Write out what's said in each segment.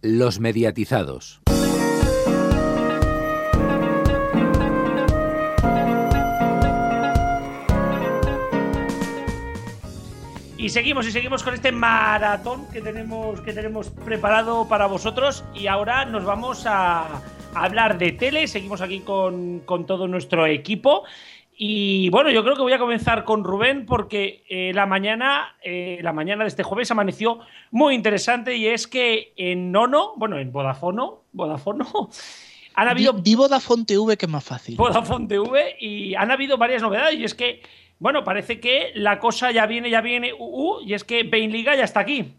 Los mediatizados. Y seguimos y seguimos con este maratón que tenemos, que tenemos preparado para vosotros. Y ahora nos vamos a, hablar de tele. Seguimos aquí con, todo nuestro equipo. Y bueno, yo creo que voy a comenzar con Rubén porque eh, la mañana, eh, la mañana de este jueves amaneció muy interesante y es que en Nono, bueno, en Vodafone, Vodafone, han habido. Di, Vodafone TV que es más fácil. Vodafone TV y han habido varias novedades y es que bueno, parece que la cosa ya viene, ya viene, uh, uh, y es que Bain Liga ya está aquí.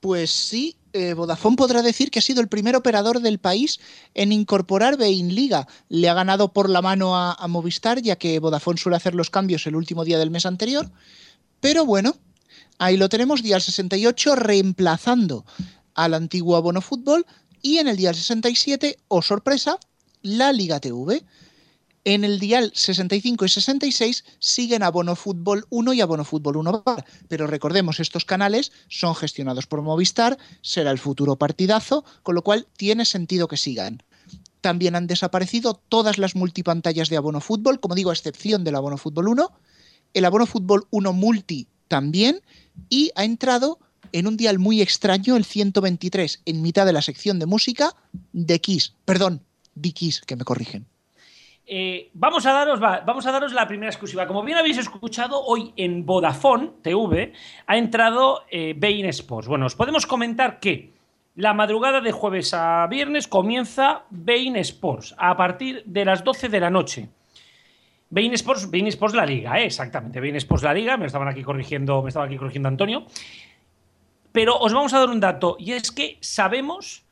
Pues sí, eh, Vodafone podrá decir que ha sido el primer operador del país en incorporar Bain Liga. Le ha ganado por la mano a, a, Movistar, ya que Vodafone suele hacer los cambios el último día del mes anterior. Pero bueno, ahí lo tenemos, día 68, reemplazando al antiguo Abono Fútbol. Y en el día 67, o oh sorpresa, la Liga TV. En el dial 65 y 66 siguen Abono Fútbol 1 y Abono Fútbol 1 Bar. Pero recordemos, estos canales son gestionados por Movistar, será el futuro partidazo, con lo cual tiene sentido que sigan. También han desaparecido todas las multipantallas de Abono Fútbol, como digo, a excepción del Abono Fútbol 1. El Abono Fútbol 1 Multi también. Y ha entrado en un dial muy extraño, el 123, en mitad de la sección de música de Kiss. Perdón, de Kiss, que me corrigen. Eh, vamos, a daros, vamos a la primera exclusiva. Como bien habéis escuchado, hoy en Vodafone TV ha entrado eh, Sports. Bueno, os podemos comentar que la madrugada de jueves a viernes comienza Bein Sports a partir de las 12 de la noche. Bein Sports, Bein Sports la Liga, ¿eh? exactamente. Bein Sports la Liga, me estaban aquí corrigiendo, me estaba aquí corrigiendo Antonio. Pero os vamos a dar un dato, y es que sabemos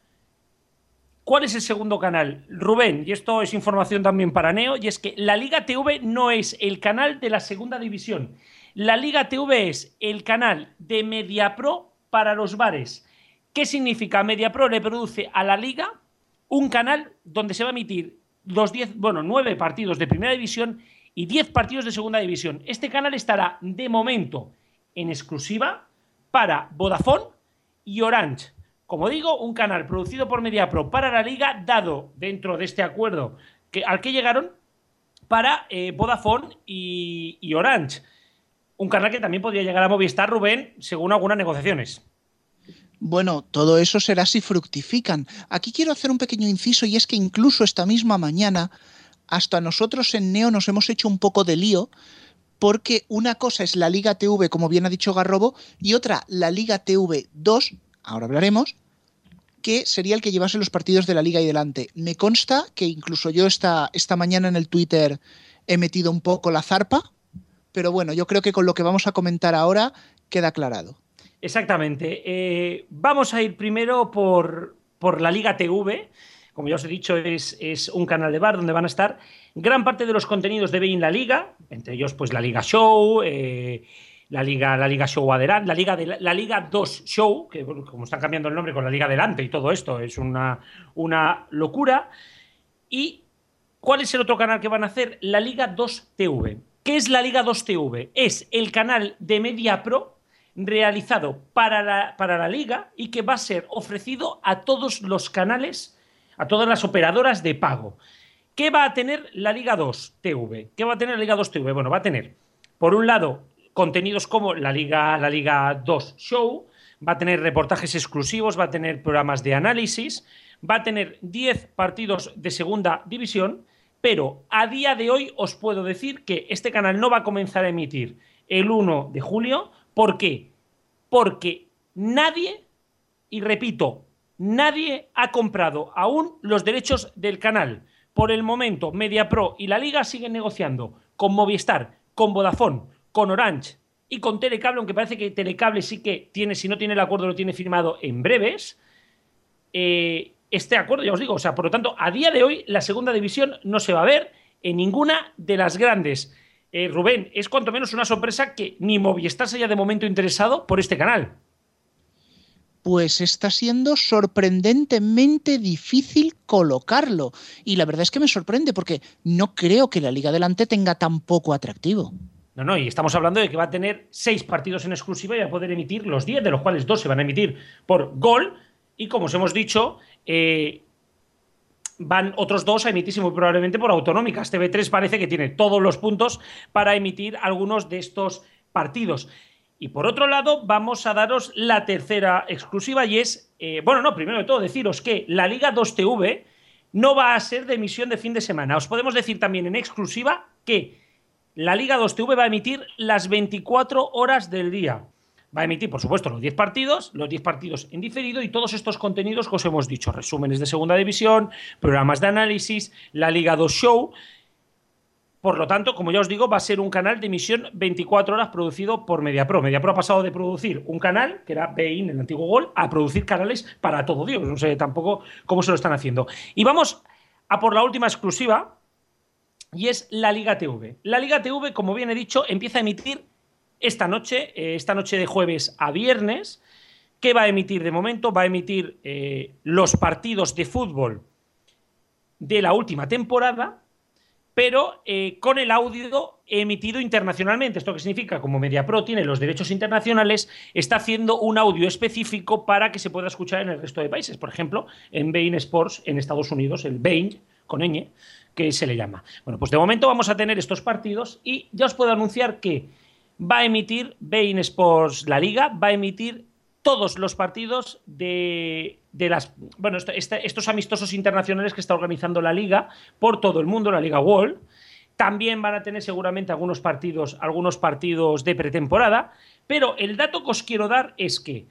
¿Cuál es el segundo canal? Rubén, y esto es información también para Neo, y es que la Liga TV no es el canal de la segunda división. La Liga TV es el canal de MediaPro para los bares. ¿Qué significa? MediaPro le produce a la Liga un canal donde se va a emitir los 10, bueno, 9 partidos de primera división y 10 partidos de segunda división. Este canal estará de momento en exclusiva para Vodafone y Orange. Como digo, un canal producido por MediaPro para la liga, dado dentro de este acuerdo que, al que llegaron para eh, Vodafone y, Orange. Un canal que también podría llegar a Movistar, Rubén, según algunas negociaciones. Bueno, todo eso será si fructifican. Aquí quiero hacer un pequeño inciso y es que incluso esta misma mañana, hasta nosotros en Neo nos hemos hecho un poco de lío porque una cosa es la Liga TV, como bien ha dicho Garrobo, y otra la Liga TV 2, ahora hablaremos, que sería el que llevase los partidos de la liga y delante. Me consta que incluso yo esta, esta mañana en el Twitter he metido un poco la zarpa, pero bueno, yo creo que con lo que vamos a comentar ahora queda aclarado. Exactamente. Eh, vamos a ir primero por, por la Liga TV. Como ya os he dicho, es, es, un canal de bar donde van a estar gran parte de los contenidos de Bein la Liga, entre ellos pues la Liga Show, eh, la Liga, la Liga Show adelante, la Liga, de, la, Liga 2 Show, que como están cambiando el nombre con la Liga adelante y todo esto, es una, una locura. ¿Y cuál es el otro canal que van a hacer? La Liga 2 TV. ¿Qué es la Liga 2 TV? Es el canal de Media Pro realizado para la, para la liga y que va a ser ofrecido a todos los canales, a todas las operadoras de pago. ¿Qué va a tener la Liga 2 TV? ¿Qué va a tener la Liga 2 TV? Bueno, va a tener, por un lado, contenidos como la Liga, la Liga 2 Show, va a tener reportajes exclusivos, va a tener programas de análisis, va a tener 10 partidos de segunda división, pero a día de hoy os puedo decir que este canal no va a comenzar a emitir el 1 de julio. ¿Por qué? Porque nadie, y repito, nadie ha comprado aún los derechos del canal. Por el momento, MediaPro y la Liga siguen negociando con Movistar, con Vodafone, con Orange y con Telecable, aunque parece que Telecable sí que tiene, si no tiene el acuerdo, lo tiene firmado en breves. Eh, este acuerdo, ya os digo, o sea, por lo tanto, a día de hoy la segunda división no se va a ver en ninguna de las grandes. Eh, Rubén, es cuanto menos una sorpresa que ni Movistar se haya de momento interesado por este canal. Pues está siendo sorprendentemente difícil colocarlo. Y la verdad es que me sorprende porque no creo que la Liga Adelante tenga tan poco atractivo. No, no, y estamos hablando de que va a tener seis partidos en exclusiva y va a poder emitir los diez, de los cuales dos se van a emitir por gol. Y como os hemos dicho, eh, van otros dos a emitirse muy probablemente por autonómicas. TV3 parece que tiene todos los puntos para emitir algunos de estos partidos. Y por otro lado, vamos a daros la tercera exclusiva y es, eh, bueno, no, primero de todo deciros que la Liga 2TV no va a ser de emisión de fin de semana. Os podemos decir también en exclusiva que la Liga 2TV va a emitir las 24 horas del día. Va a emitir, por supuesto, los 10 partidos, los 10 partidos en diferido y todos estos contenidos que os hemos dicho, resúmenes de segunda división, programas de análisis, la Liga 2 Show. Por lo tanto, como ya os digo, va a ser un canal de emisión 24 horas producido por MediaPro. MediaPro ha pasado de producir un canal, que era Bein, el antiguo Gol, a producir canales para todo Dios. No sé tampoco cómo se lo están haciendo. Y vamos a por la última exclusiva, y es la Liga TV. La Liga TV, como bien he dicho, empieza a emitir esta noche, eh, esta noche de jueves a viernes. ¿Qué va a emitir de momento? Va a emitir eh, los partidos de fútbol de la última temporada, pero eh, con el audio emitido internacionalmente. ¿Esto qué significa? Como MediaPro tiene los derechos internacionales, está haciendo un audio específico para que se pueda escuchar en el resto de países. Por ejemplo, en Bein Sports en Estados Unidos, el Bein con ñ, que se le llama. Bueno, pues de momento vamos a tener estos partidos y ya os puedo anunciar que va a emitir Bein Sports La Liga, va a emitir todos los partidos de, las bueno estos amistosos internacionales que está organizando la liga por todo el mundo, la Liga World. También van a tener seguramente algunos partidos, algunos partidos de pretemporada, pero el dato que os quiero dar es que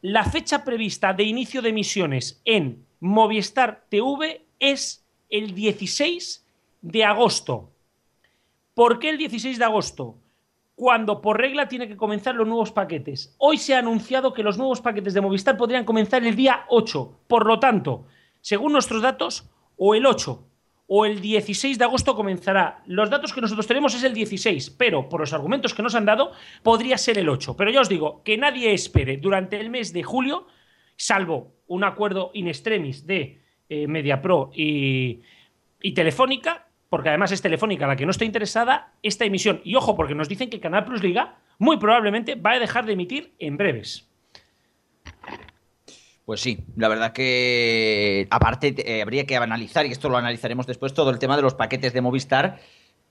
la fecha prevista de inicio de emisiones en Movistar TV es el 16 de agosto. ¿Por qué el 16 de agosto? Cuando por regla tiene que comenzar los nuevos paquetes. Hoy se ha anunciado que los nuevos paquetes de Movistar podrían comenzar el día 8. Por lo tanto, según nuestros datos, o el 8 o el 16 de agosto comenzará. Los datos que nosotros tenemos es el 16, pero por los argumentos que nos han dado, podría ser el 8. Pero ya os digo, que nadie espere durante el mes de julio, salvo un acuerdo in extremis de eh, MediaPro y, Telefónica, porque además es Telefónica la que no está interesada, esta emisión, y ojo, porque nos dicen que Canal Plus Liga muy probablemente va a dejar de emitir en breves. Pues sí, la verdad que aparte eh, habría que analizar, y esto lo analizaremos después, todo el tema de los paquetes de Movistar,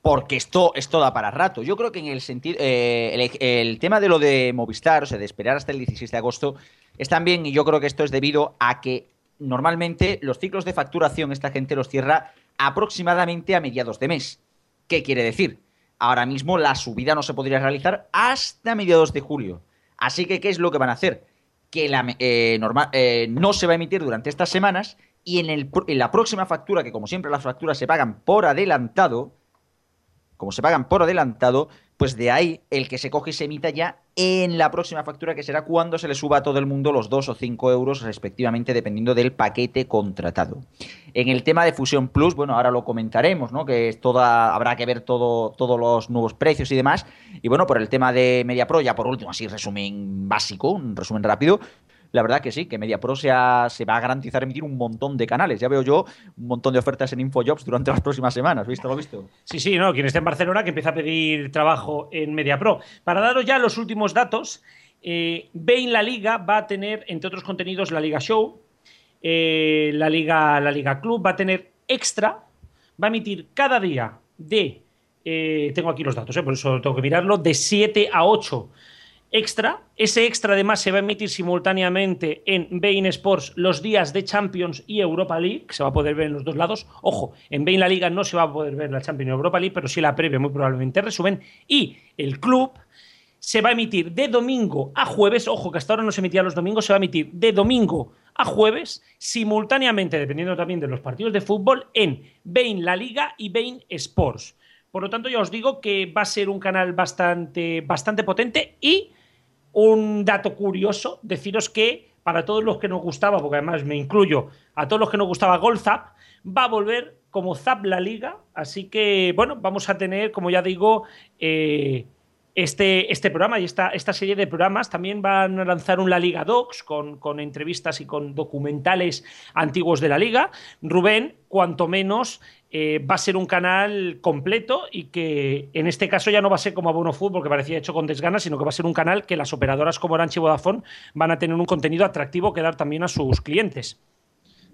porque esto, esto da para rato. Yo creo que en el sentido, eh, el, el, tema de lo de Movistar, o sea, de esperar hasta el 16 de agosto, es también, y yo creo que esto es debido a que normalmente los ciclos de facturación esta gente los cierra aproximadamente a mediados de mes. ¿Qué quiere decir? Ahora mismo la subida no se podría realizar hasta mediados de julio. Así que, ¿qué es lo que van a hacer? Que la, eh, normal, eh, no se va a emitir durante estas semanas y en, el, en la próxima factura, que como siempre las facturas se pagan por adelantado, como se pagan por adelantado, pues de ahí el que se coge y se emita ya en la próxima factura, que será cuando se le suba a todo el mundo los 2 o 5 euros respectivamente, dependiendo del paquete contratado. En el tema de Fusión Plus, bueno, ahora lo comentaremos, ¿no? Que es toda, habrá que ver todo, todos los nuevos precios y demás. Y bueno, por el tema de MediaPro, ya por último, así resumen básico, un resumen rápido, la verdad que sí, que MediaPro se, se va a garantizar emitir un montón de canales. Ya veo yo un montón de ofertas en InfoJobs durante las próximas semanas. ¿Visto lo visto? Sí, sí, no, quien esté en Barcelona que empieza a pedir trabajo en MediaPro. Para daros ya los últimos datos, eh, Bain La Liga va a tener, entre otros contenidos, la Liga Show, eh, la, Liga, la Liga Club, va a tener extra, va a emitir cada día de, eh, tengo aquí los datos, eh, por eso tengo que mirarlo, de 7 a 8 extra. Ese extra además se va a emitir simultáneamente en Bein Sports los días de Champions y Europa League, que se va a poder ver en los dos lados. Ojo, en Bein La Liga no se va a poder ver la Champions y Europa League, pero sí la previa muy probablemente resumen. Y el club se va a emitir de domingo a jueves. Ojo, que hasta ahora no se emitía los domingos, se va a emitir de domingo a jueves, simultáneamente, dependiendo también de los partidos de fútbol, en Bein La Liga y Bein Sports. Por lo tanto, ya os digo que va a ser un canal bastante, bastante potente y un dato curioso, deciros que para todos los que nos gustaba, porque además me incluyo, a todos los que nos gustaba Golzap, va a volver como Zap la liga, así que bueno, vamos a tener, como ya digo, eh, este, este programa y esta, esta serie de programas también van a lanzar un La Liga Docs con, con entrevistas y con documentales antiguos de la Liga. Rubén, cuanto menos, eh, va a ser un canal completo y que en este caso ya no va a ser como Abono Fútbol, que parecía hecho con desgana, sino que va a ser un canal que las operadoras como Orange y Vodafone van a tener un contenido atractivo que dar también a sus clientes.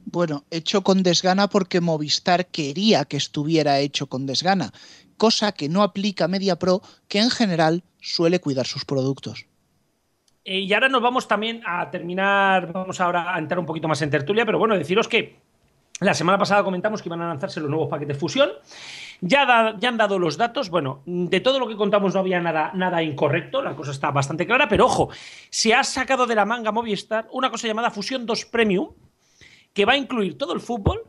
Bueno, hecho con desgana porque Movistar quería que estuviera hecho con desgana, cosa que no aplica MediaPro, que en general suele cuidar sus productos. Eh, y ahora nos vamos también a terminar, vamos ahora a entrar un poquito más en tertulia, pero bueno, deciros que la semana pasada comentamos que iban a lanzarse los nuevos paquetes fusión. Ya, ya, han dado los datos. Bueno, de todo lo que contamos no había nada, nada incorrecto, la cosa está bastante clara, pero ojo, se ha sacado de la manga Movistar una cosa llamada Fusión 2 Premium, que va a incluir todo el fútbol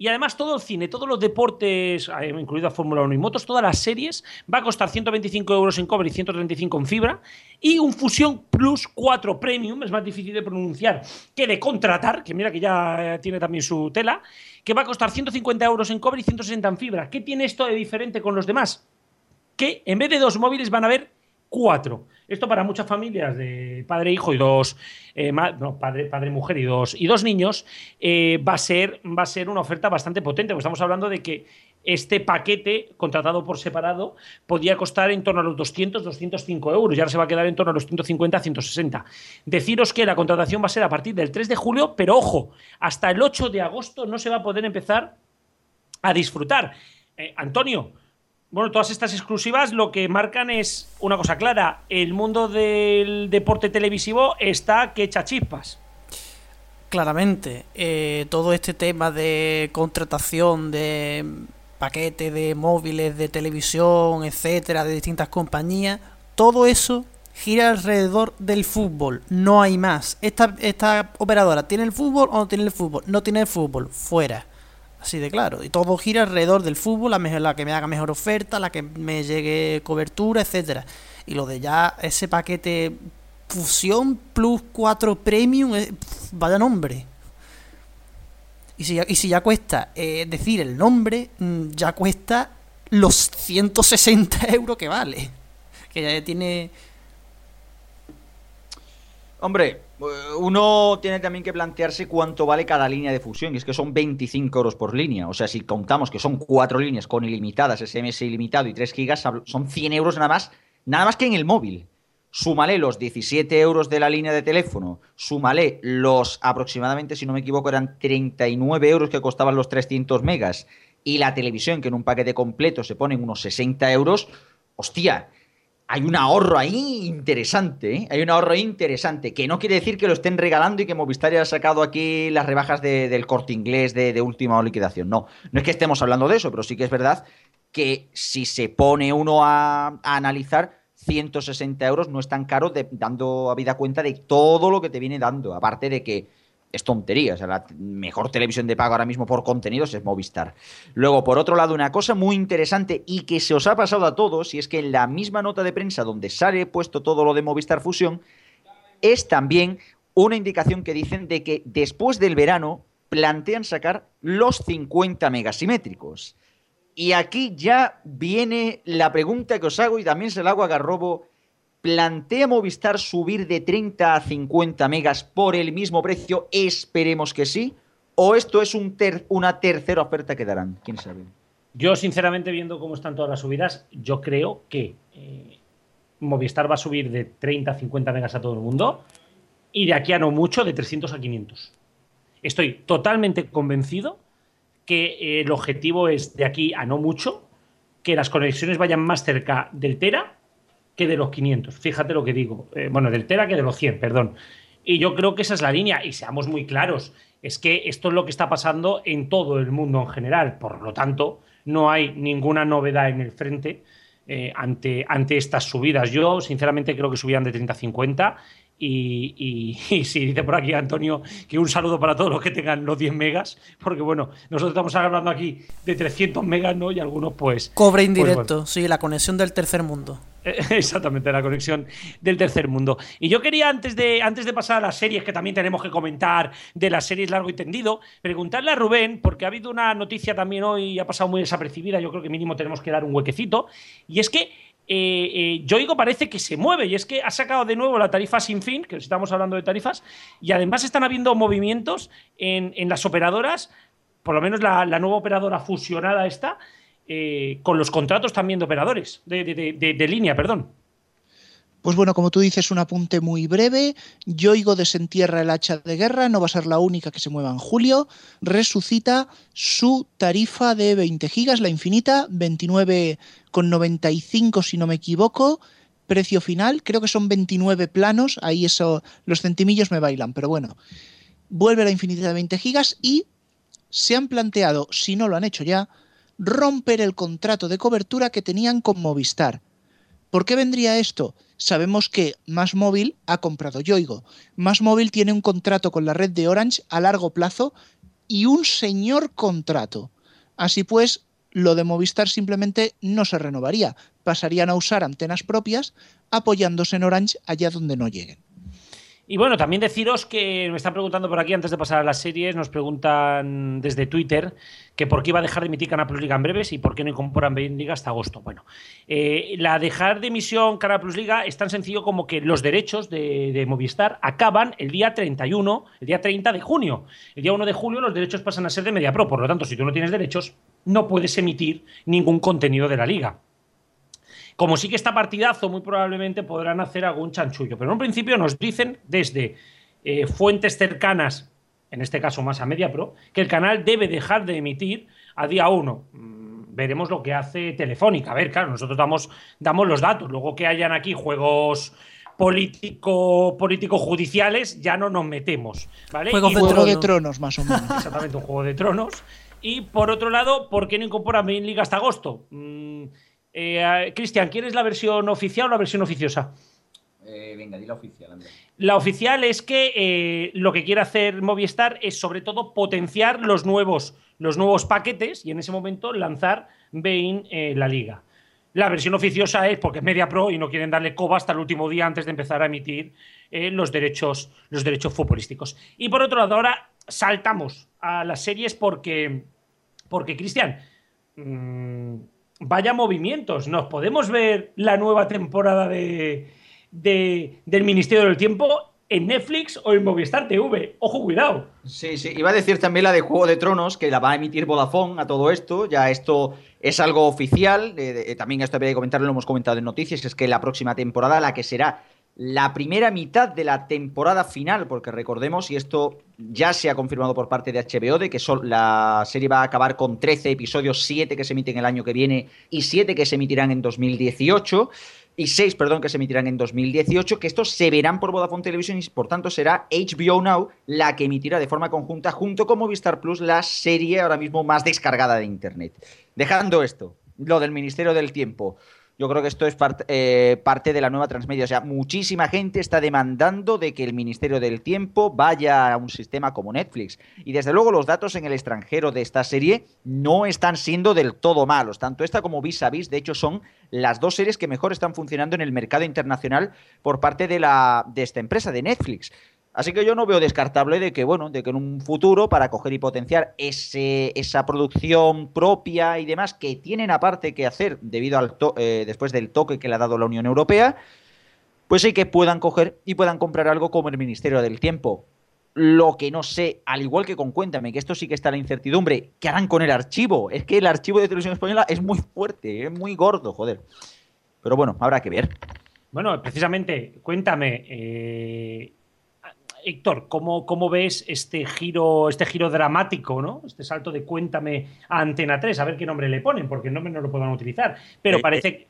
y además todo el cine, todos los deportes, eh, incluida Fórmula 1 y motos, todas las series, va a costar 125 euros en cobre y 135 en fibra. Y un Fusión Plus 4 Premium, es más difícil de pronunciar que de contratar, que mira que ya eh, tiene también su tela, que va a costar 150 euros en cobre y 160 en fibra. ¿Qué tiene esto de diferente con los demás? Que en vez de dos móviles van a haber cuatro. Esto para muchas familias de padre, hijo y dos, eh, no, padre, padre, mujer y dos, y dos niños, eh, va, a ser, va a ser una oferta bastante potente. Porque estamos hablando de que este paquete, contratado por separado, podía costar en torno a los 200, 205 euros. Y ahora se va a quedar en torno a los 150, 160. Deciros que la contratación va a ser a partir del 3 de julio, pero ojo, hasta el 8 de agosto no se va a poder empezar a disfrutar. Eh, Antonio, bueno, todas estas exclusivas lo que marcan es una cosa clara. El mundo del deporte televisivo está que echa chispas. Claramente. Eh, todo este tema de contratación de paquetes de móviles, de televisión, etcétera, de distintas compañías, todo eso gira alrededor del fútbol. No hay más. Esta, esta operadora tiene el fútbol o no tiene el fútbol. No tiene el fútbol. Fuera. Así de claro. Y todo gira alrededor del fútbol, la, mejor, la que me haga mejor oferta, la que me llegue cobertura, etcétera. Y lo de ya ese paquete Fusión Plus 4 Premium, eh, vaya nombre. Y si, y si ya cuesta eh, decir el nombre, mm, ya cuesta los 160 euros que vale. Que ya tiene... Hombre, uno tiene también que plantearse cuánto vale cada línea de fusión, y es que son 25 euros por línea. O sea, si contamos que son cuatro líneas con ilimitadas, SMS ilimitado y 3 gigas, son 100 euros nada más, nada más que en el móvil. Súmale los 17 euros de la línea de teléfono, súmale los aproximadamente, si no me equivoco, eran 39 euros que costaban los 300 megas, y la televisión, que en un paquete completo se ponen unos 60 euros, hostia, hay un ahorro ahí interesante, ¿eh? hay un ahorro interesante, que no quiere decir que lo estén regalando y que Movistar haya sacado aquí las rebajas del corte inglés de, última liquidación. No, no es que estemos hablando de eso, pero sí que es verdad que si se pone uno a, analizar, 160 euros no es tan caro dando a vida cuenta de todo lo que te viene dando, aparte de que es tontería. O sea, la mejor televisión de pago ahora mismo por contenidos es Movistar. Luego, por otro lado, una cosa muy interesante y que se os ha pasado a todos, y es que en la misma nota de prensa donde sale puesto todo lo de Movistar Fusión, es también una indicación que dicen de que después del verano plantean sacar los 50 megasimétricos. Y aquí ya viene la pregunta que os hago y también se la hago a Garrobo ¿Plantea Movistar subir de 30 a 50 megas por el mismo precio? Esperemos que sí. ¿O esto es un una tercera oferta que darán? ¿Quién sabe? Yo, sinceramente, viendo cómo están todas las subidas, yo creo que eh, Movistar va a subir de 30 a 50 megas a todo el mundo y de aquí a no mucho de 300 a 500. Estoy totalmente convencido que eh, el objetivo es de aquí a no mucho que las conexiones vayan más cerca del Tera que de los 500. Fíjate lo que digo. Eh, bueno, del Tera que de los 100, perdón. Y yo creo que esa es la línea. Y seamos muy claros, es que esto es lo que está pasando en todo el mundo en general. Por lo tanto, no hay ninguna novedad en el frente eh, ante, ante estas subidas. Yo, sinceramente, creo que subían de 30 a 50 y, si dice por aquí Antonio que un saludo para todos los que tengan los 10 megas, porque bueno, nosotros estamos hablando aquí de 300 megas, ¿no? Y algunos pues... Cobre pues, indirecto, sí, la conexión del tercer mundo. Exactamente, la conexión del tercer mundo. Y yo quería, antes de, antes de pasar a las series, que también tenemos que comentar de las series largo y tendido, preguntarle a Rubén, porque ha habido una noticia también hoy, ha pasado muy desapercibida, yo creo que mínimo tenemos que dar un huequecito, y es que eh, Yoigo parece que se mueve y es que ha sacado de nuevo la tarifa sin fin, que estamos hablando de tarifas, y además están habiendo movimientos en, las operadoras, por lo menos la, nueva operadora fusionada está, con los contratos también de operadores, de línea, perdón. Pues bueno, como tú dices, un apunte muy breve. Yoigo desentierra el hacha de guerra, no va a ser la única que se mueva en julio. Resucita su tarifa de 20 gigas, la infinita, 29,95 si no me equivoco. Precio final, creo que son 29 planos, ahí eso, los centimillos me bailan, pero bueno. Vuelve la infinita de 20 gigas y se han planteado, si no lo han hecho ya, romper el contrato de cobertura que tenían con Movistar. ¿Por qué vendría esto? sabemos que Más ha comprado Yoigo. Más tiene un contrato con la red de Orange a largo plazo y un señor contrato. Así pues, lo de Movistar simplemente no se renovaría. Pasarían a usar antenas propias apoyándose en Orange allá donde no lleguen. Y bueno, también deciros que me están preguntando por aquí antes de pasar a las series, nos preguntan desde Twitter que por qué iba a dejar de emitir Canal Plus Liga en breves y por qué no incorporan Bein Liga hasta agosto. Bueno, eh, la dejar de emisión Canal Plus Liga es tan sencillo como que los derechos de, Movistar acaban el día 31, el día 30 de junio. El día 1 de julio los derechos pasan a ser de MediaPro, por lo tanto, si tú no tienes derechos, no puedes emitir ningún contenido de la liga. Como sí que está partidazo, muy probablemente podrán hacer algún chanchullo. Pero en un principio nos dicen desde eh, fuentes cercanas, en este caso más a MediaPro, que el canal debe dejar de emitir a día 1 mm, veremos lo que hace Telefónica. A ver, claro, nosotros damos, damos los datos. Luego que hayan aquí juegos político, político judiciales, ya no nos metemos. ¿vale? Juego de, tronos. más o menos. Exactamente, un juego de tronos. Y por otro lado, ¿por qué no incorpora Main League hasta agosto? Mm, eh, Cristian, ¿quieres la versión oficial o la versión oficiosa? Eh, venga, di la oficial, La oficial es que eh, lo que quiere hacer Movistar es sobre todo potenciar los nuevos, los nuevos paquetes y en ese momento lanzar Bain la liga. La versión oficiosa es porque es Media Pro y no quieren darle coba hasta el último día antes de empezar a emitir los, derechos, los derechos futbolísticos. Y por otro lado, ahora saltamos a las series porque, porque Cristian, mm, vaya movimientos. Nos podemos ver la nueva temporada de, del Ministerio del Tiempo en Netflix o en Movistar TV. Ojo, cuidado. Sí, sí. Iba a decir también la de Juego de Tronos, que la va a emitir Vodafone a todo esto. Ya esto es algo oficial. también esto había que comentarlo, lo hemos comentado en noticias, es que la próxima temporada, la que será la primera mitad de la temporada final, porque recordemos, y esto ya se ha confirmado por parte de HBO, de que la serie va a acabar con 13 episodios, 7 que se emiten el año que viene y 7 que se emitirán en 2018 y 6, perdón, que se emitirán en 2018, que estos se verán por Vodafone Television y por tanto será HBO Now la que emitirá de forma conjunta junto con Movistar Plus la serie ahora mismo más descargada de Internet. Dejando esto, lo del Ministerio del Tiempo. Yo creo que esto es eh, parte de la nueva transmedia. O sea, muchísima gente está demandando de que el Ministerio del Tiempo vaya a un sistema como Netflix. Y desde luego los datos en el extranjero de esta serie no están siendo del todo malos. Tanto esta como Vis a Vis, de hecho, son las dos series que mejor están funcionando en el mercado internacional por parte de, la, de esta empresa, de Netflix. Así que yo no veo descartable de que, bueno, de que en un futuro, para coger y potenciar ese, esa producción propia y demás que tienen aparte que hacer debido al eh, después del toque que le ha dado la Unión Europea, pues sí que puedan coger y puedan comprar algo como el Ministerio del Tiempo. Lo que no sé, al igual que con Cuéntame, que esto sí que está la incertidumbre, ¿qué harán con el archivo? Es que el archivo de televisión española es muy fuerte, es muy gordo, joder. Pero bueno, habrá que ver. Bueno, precisamente, Cuéntame, eh, Héctor, ¿cómo, ¿cómo, ves este giro, este giro dramático, ¿no? Este salto de cuéntame a Antena 3, a ver qué nombre le ponen, porque el nombre no lo puedan utilizar. Pero eh, parece eh,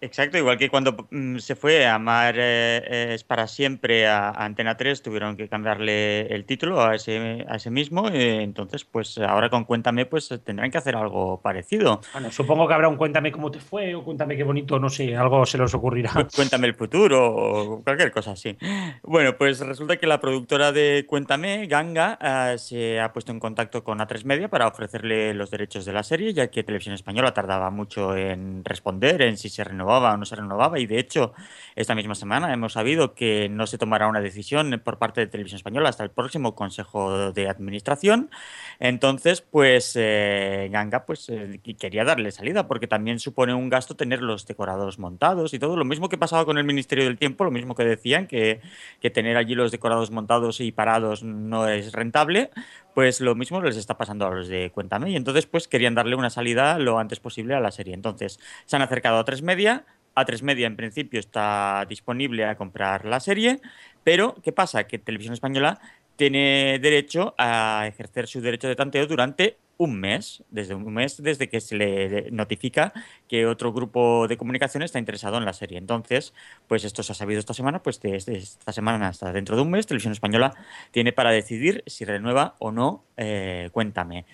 Exacto, igual que cuando mm, se fue a Amar eh, es para siempre a, Antena 3, tuvieron que cambiarle el título a ese, a ese mismo, entonces pues ahora con Cuéntame pues tendrán que hacer algo parecido. Bueno, supongo que habrá un Cuéntame cómo te fue o Cuéntame qué bonito, no sé, algo se les ocurrirá. Cuéntame el futuro o cualquier cosa así. Bueno, pues resulta que la productora de Cuéntame, Ganga, eh, se ha puesto en contacto con A3 Media para ofrecerle los derechos de la serie, ya que Televisión Española tardaba mucho en responder, en si se renovaba o no se renovaba. Y de hecho, esta misma semana hemos sabido que no se tomará una decisión por parte de Televisión Española hasta el próximo Consejo de Administración. Entonces, pues eh, Ganga pues, eh, quería darle salida porque también supone un gasto tener los decorados montados y todo. Lo mismo que pasaba con el Ministerio del Tiempo, lo mismo que decían, que, que tener allí los decorados montados y parados no es rentable, pues lo mismo les está pasando a los de Cuéntame. Y entonces, pues querían darle una salida lo antes posible a la serie. Entonces, se han acercado a tres media a3 Media en principio está disponible a comprar la serie, pero ¿qué pasa? Que Televisión Española tiene derecho a ejercer su derecho de tanteo durante un mes, desde un mes desde que se le notifica que otro grupo de comunicación está interesado en la serie. Entonces, pues esto se ha sabido esta semana, pues desde esta semana hasta dentro de un mes, Televisión Española tiene para decidir si renueva o no eh, Cuéntame.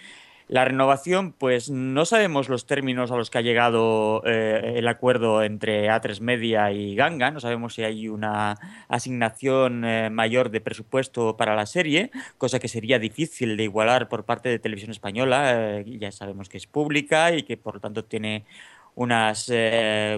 La renovación, pues no sabemos los términos a los que ha llegado eh, el acuerdo entre A3 Media y Ganga, no sabemos si hay una asignación eh, mayor de presupuesto para la serie, cosa que sería difícil de igualar por parte de Televisión Española, eh, ya sabemos que es pública y que por lo tanto tiene unas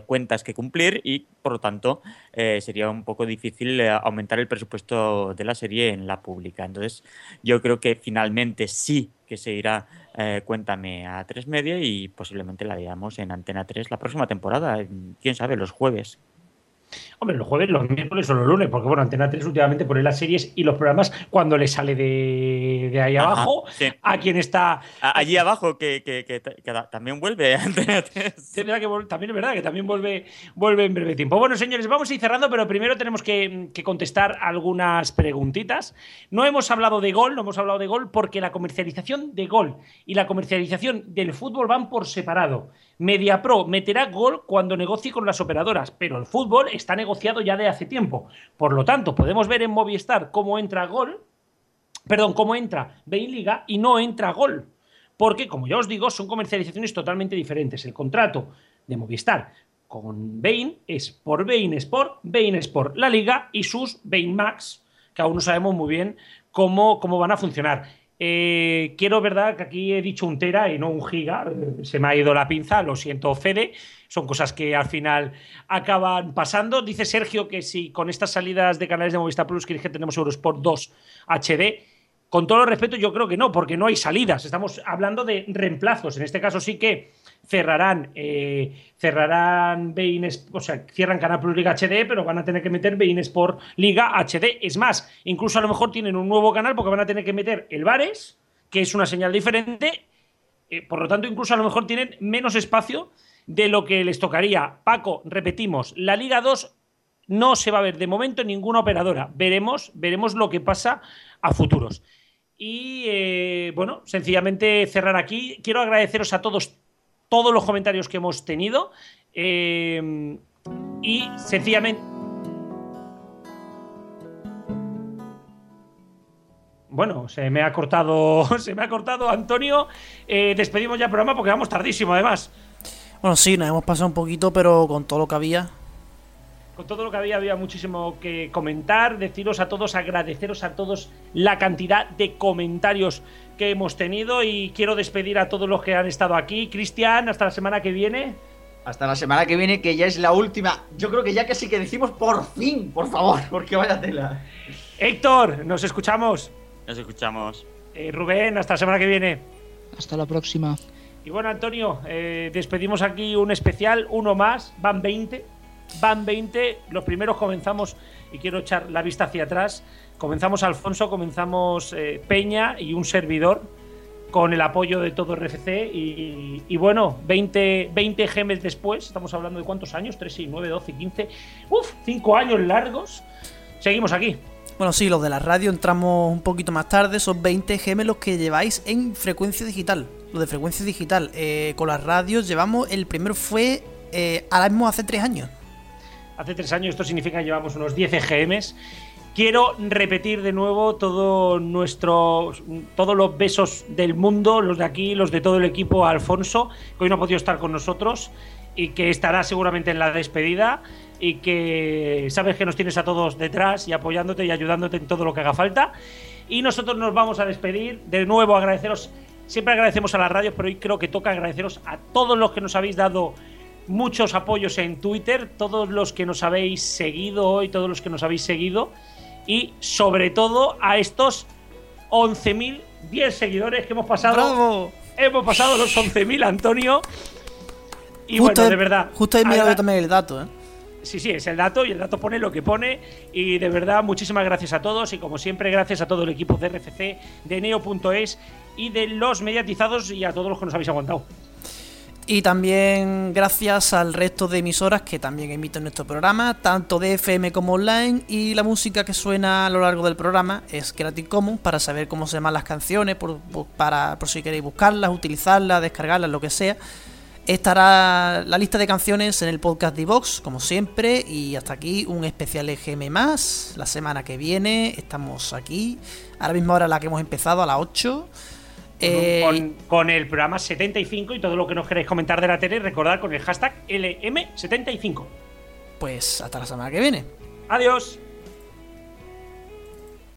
cuentas que cumplir y por lo tanto sería un poco difícil aumentar el presupuesto de la serie en la pública. Entonces yo creo que finalmente sí que se irá eh, Cuéntame a tres media y posiblemente la veamos en Antena 3 la próxima temporada, quién sabe, los jueves. Hombre, los jueves, los miércoles o los lunes, porque bueno, Antena 3 últimamente pone las series y los programas cuando le sale de, ahí abajo a quien está. allí abajo, que, también vuelve Antena 3. también es verdad que también vuelve, vuelve en breve tiempo. Bueno, señores, vamos a ir cerrando, pero primero tenemos que, contestar algunas preguntitas. No hemos hablado de gol, no hemos hablado de gol porque la comercialización de gol y la comercialización del fútbol van por separado. MediaPro meterá gol cuando negocie con las operadoras, pero el fútbol está ya de hace tiempo. Por lo tanto, podemos ver en Movistar cómo entra gol, perdón, cómo entra Bain Liga y no entra gol. Porque, como ya os digo, son comercializaciones totalmente diferentes. El contrato de Movistar con Bain es por Bain Sport, Bain Sport La Liga y sus Bain Max, que aún no sabemos muy bien cómo, cómo van a funcionar. Eh, quiero, verdad, que aquí he dicho un tera y no un giga. Se me ha ido la pinza, lo siento, Fede. Son cosas que al final acaban pasando. Dice Sergio que si con estas salidas de canales de Movistar Plus que tenemos Eurosport 2 HD, con todo el respeto, yo creo que no, porque no hay salidas. Estamos hablando de reemplazos. En este caso sí que cerrarán, eh, cerrarán Bein, o sea, cierran Canal Plus Liga HD, pero van a tener que meter Bein Sport Liga HD. Es más, incluso a lo mejor tienen un nuevo canal porque van a tener que meter el Bares, que es una señal diferente. Eh, por lo tanto, incluso a lo mejor tienen menos espacio de lo que les tocaría. Paco, repetimos, la Liga 2 no se va a ver de momento en ninguna operadora. Veremos, veremos lo que pasa a futuros. Y eh, bueno, sencillamente cerrar aquí. Quiero agradeceros a todos todos los comentarios que hemos tenido. Eh, y sencillamente. Bueno, se me ha cortado. Se me ha cortado, Antonio. Eh, despedimos ya el programa porque vamos tardísimo, además. Bueno, sí, nos hemos pasado un poquito, pero con todo lo que había. Con todo lo que había, había muchísimo que comentar. Deciros a todos, agradeceros a todos la cantidad de comentarios que hemos tenido y quiero despedir a todos los que han estado aquí. Cristian, hasta la semana que viene. Hasta la semana que viene, que ya es la última. Yo creo que ya casi que decimos por fin, por favor, porque vaya tela. Héctor, nos escuchamos. Nos escuchamos. Eh, Rubén, hasta la semana que viene. Hasta la próxima. Y bueno, Antonio, eh, despedimos aquí un especial, uno más, van 20. Van 20, los primeros comenzamos, y quiero echar la vista hacia atrás, comenzamos Alfonso, comenzamos eh, Peña y un servidor con el apoyo de todo RFC y, bueno, 20, 20 gemes después, estamos hablando de cuántos años, 3, 6, 9, 12, 15, uff, 5 años largos, seguimos aquí. Bueno, sí, los de la radio entramos un poquito más tarde, son 20 gemelos que lleváis en frecuencia digital. Lo de frecuencia digital, eh, con las radios llevamos, el primero fue eh, ahora mismo hace 3 años. Hace 3 años, esto significa que llevamos unos 10 EGMs Quiero repetir de nuevo todo nuestro, todos los besos del mundo, los de aquí, los de todo el equipo, a Alfonso, que hoy no ha podido estar con nosotros y que estará seguramente en la despedida y que sabes que nos tienes a todos detrás y apoyándote y ayudándote en todo lo que haga falta. Y nosotros nos vamos a despedir. De nuevo, agradeceros. Siempre agradecemos a las radios, pero hoy creo que toca agradeceros a todos los que nos habéis dado muchos apoyos en Twitter, todos los que nos habéis seguido hoy, todos los que nos habéis seguido, y sobre todo a estos 11.010 seguidores que hemos pasado. ¡Bravo! Hemos pasado los 11.000, Antonio. Y justo bueno, de verdad. Justo he mirado también el dato, ¿eh? Sí, sí, es el dato y el dato pone lo que pone. Y de verdad, muchísimas gracias a todos. Y como siempre, gracias a todo el equipo de RFC, de Neo.es y de los mediatizados y a todos los que nos habéis aguantado. Y también gracias al resto de emisoras que también emiten nuestro programa, tanto de FM como online, y la música que suena a lo largo del programa es Creative Commons para saber cómo se llaman las canciones, por, para, por si queréis buscarlas, utilizarlas, descargarlas, lo que sea. Estará la lista de canciones en el podcast de Vox, como siempre, y hasta aquí un especial EGM más. La semana que viene estamos aquí, a la misma hora a la que hemos empezado, a las 8. Eh, con, con el programa 75 y todo lo que nos queréis comentar de la tele, recordad con el hashtag LM75. pues hasta la semana que viene. Adiós.